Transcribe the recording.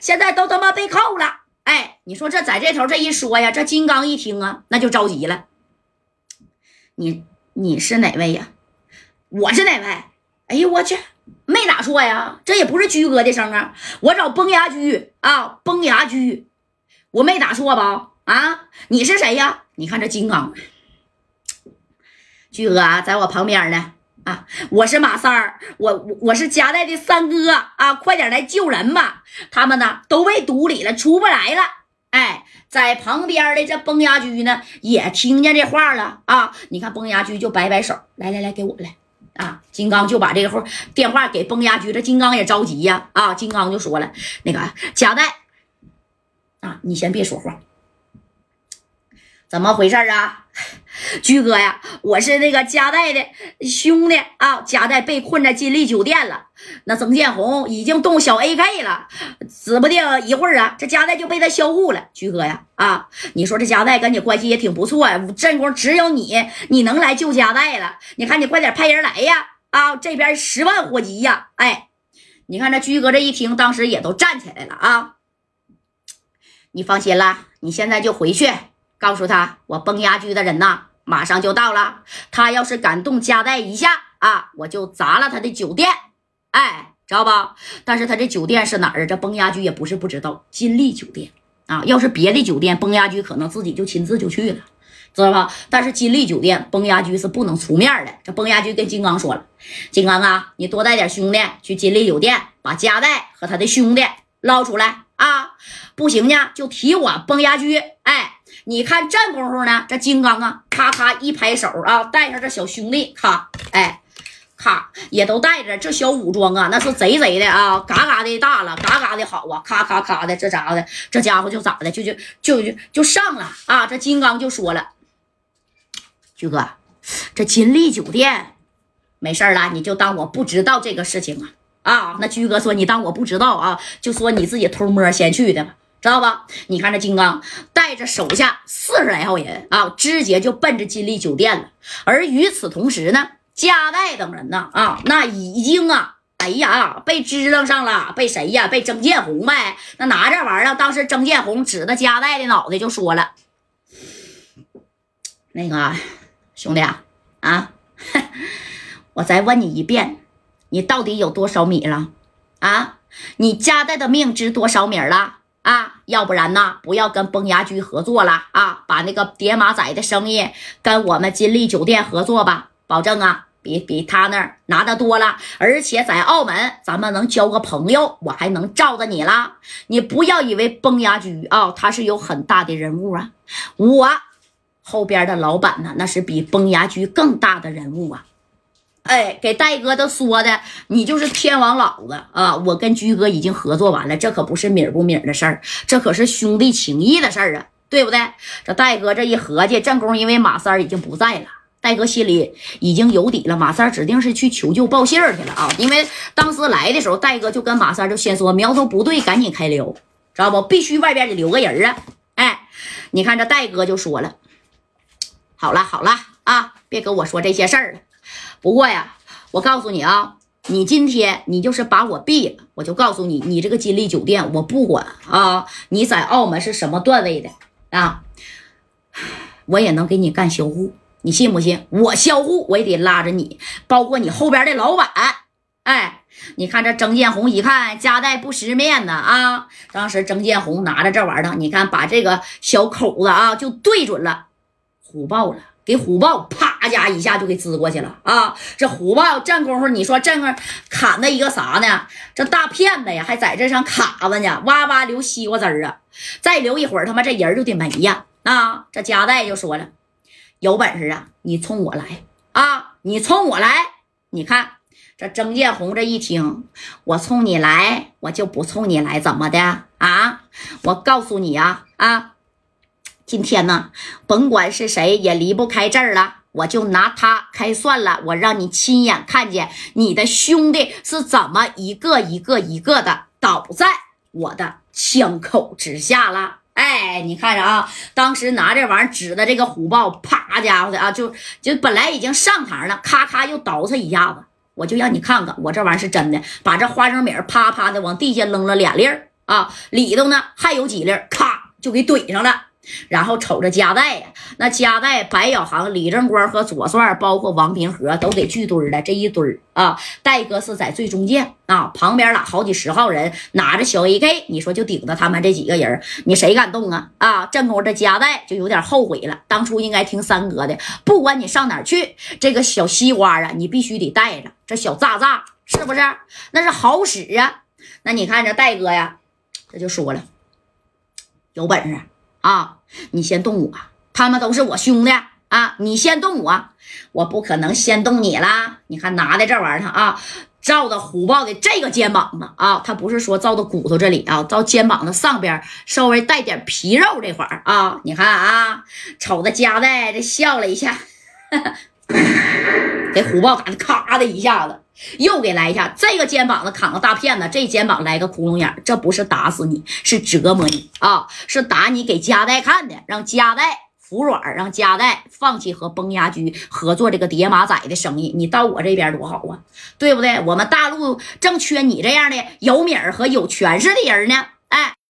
现在都他妈被扣了。哎，你说这在这头这一说呀，这金刚一听啊，那就着急了。你你是哪位呀？我是哪位？哎呦我去，没打错呀，这也不是居哥的声啊，我找崩牙驹啊，崩牙驹，我没打错吧？啊，你是谁呀？你看这金刚，居哥啊，在我旁边呢。啊，我是马三儿，我我是夹带的三哥啊，快点来救人吧！他们呢都被堵里了，出不来了。哎，在旁边的这崩牙驹呢也听见这话了啊！你看崩牙驹就摆摆手，来来来，给我来啊！金刚就把这个电话给崩牙驹，这金刚也着急呀啊！金刚就说了，那个夹带啊，你先别说话，怎么回事啊？居哥呀，我是那个加代的兄弟啊，加代被困在金利酒店了。那曾建红已经动小 AK 了，指不定一会儿啊，这加代就被他销户了。居哥呀，啊，你说这加代跟你关系也挺不错呀，这功只有你，你能来救加代了。你看你快点派人来呀，啊，这边十万火急呀，哎，你看这居哥这一听，当时也都站起来了啊。你放心啦，你现在就回去。告诉他，我崩牙驹的人呐，马上就到了。他要是敢动加代一下啊，我就砸了他的酒店。哎，知道吧？但是他这酒店是哪儿啊？这崩牙驹也不是不知道，金利酒店啊。要是别的酒店，崩牙驹可能自己就亲自就去了，知道吧？但是金利酒店，崩牙驹是不能出面的。这崩牙驹跟金刚说了：“金刚啊，你多带点兄弟去金利酒店，把加代和他的兄弟捞出来啊！不行呢，就提我崩牙驹。”哎。你看这功夫呢，这金刚啊，咔咔一拍手啊，带上这小兄弟，咔，哎，咔，也都带着这小武装啊，那是贼贼的啊，嘎嘎的大了，嘎嘎的好啊，咔咔咔的，这咋的，这家伙就咋的，就就就就就上了啊！这金刚就说了，菊哥，这金利酒店没事了，你就当我不知道这个事情啊啊！那居哥说，你当我不知道啊，就说你自己偷摸先去的。知道吧？你看这金刚带着手下四十来号人啊，直接就奔着金利酒店了。而与此同时呢，加代等人呢啊，那已经啊，哎呀，被支棱上了。被谁呀？被曾建红呗。那拿这玩意儿，当时曾建红指着加代的脑袋就说了：“那个兄弟啊，啊，我再问你一遍，你到底有多少米了？啊，你加代的命值多少米了？”啊，要不然呢？不要跟崩牙驹合作了啊！把那个叠马仔的生意跟我们金利酒店合作吧，保证啊，比比他那儿拿的多了。而且在澳门，咱们能交个朋友，我还能罩着你啦。你不要以为崩牙驹啊，他是有很大的人物啊，我后边的老板呢，那是比崩牙驹更大的人物啊。哎，给戴哥都说的，你就是天王老子啊！我跟居哥已经合作完了，这可不是米儿不米儿的事儿，这可是兄弟情谊的事儿啊，对不对？这戴哥这一合计，正宫因为马三已经不在了，戴哥心里已经有底了，马三指定是去求救报信儿去了啊！因为当时来的时候，戴哥就跟马三就先说，苗头不对，赶紧开溜，知道不？必须外边得留个人啊！哎，你看这戴哥就说了，好了好了啊，别跟我说这些事儿了。不过呀，我告诉你啊，你今天你就是把我毙了，我就告诉你，你这个金利酒店我不管啊，你在澳门是什么段位的啊，我也能给你干销户，你信不信？我销户我也得拉着你，包括你后边的老板。哎，你看这曾建红一看夹带不识面呢啊，当时曾建红拿着这玩意儿，你看把这个小口子啊就对准了虎豹了。给虎豹啪家一下就给支过去了啊！这虎豹这功夫，你说这个砍的一个啥呢？这大骗子呀，还在这上卡着呢，哇哇流西瓜汁儿啊！再留一会儿，他妈这人就得没呀！啊！这夹带就说了，有本事啊，你冲我来啊！你冲我来！你看这曾建红这一听，我冲你来，我就不冲你来，怎么的啊？我告诉你啊啊！今天呢，甭管是谁也离不开这儿了，我就拿他开算了。我让你亲眼看见你的兄弟是怎么一个一个一个的倒在我的枪口之下了。哎，你看着啊，当时拿这玩意儿指的这个虎豹，啪家伙的啊，就就本来已经上膛了，咔咔又倒他一下子，我就让你看看，我这玩意儿是真的，把这花生米啪啪的往地下扔了俩粒儿。啊，里头呢还有几粒，咔就给怼上了。然后瞅着夹带呀，那夹带白小航、李正光和左帅，包括王平和都给聚堆了。这一堆儿啊，戴哥是在最中间啊，旁边了好几十号人拿着小 AK，你说就顶着他们这几个人，你谁敢动啊？啊，正宫这夹带就有点后悔了，当初应该听三哥的，不管你上哪儿去，这个小西瓜啊，你必须得带着，这小炸炸是不是？那是好使啊。那你看这戴哥呀，这就说了，有本事。啊！你先动我，他们都是我兄弟啊！你先动我，我不可能先动你啦！你看拿的这玩意儿啊，照的虎豹的这个肩膀子啊，他不是说照的骨头这里啊，照肩膀子上边稍微带点皮肉这块儿啊，你看啊，瞅着夹带这笑了一下，给虎豹打的咔的一下子。又给来一下，这个肩膀子扛个大片子，这肩膀来个窟窿眼这不是打死你，是折磨你啊！是打你给加代看的，让加代服软，让加代放弃和崩牙驹合作这个叠马仔的生意。你到我这边多好啊，对不对？我们大陆正缺你这样的有米儿和有权势的人呢。哎。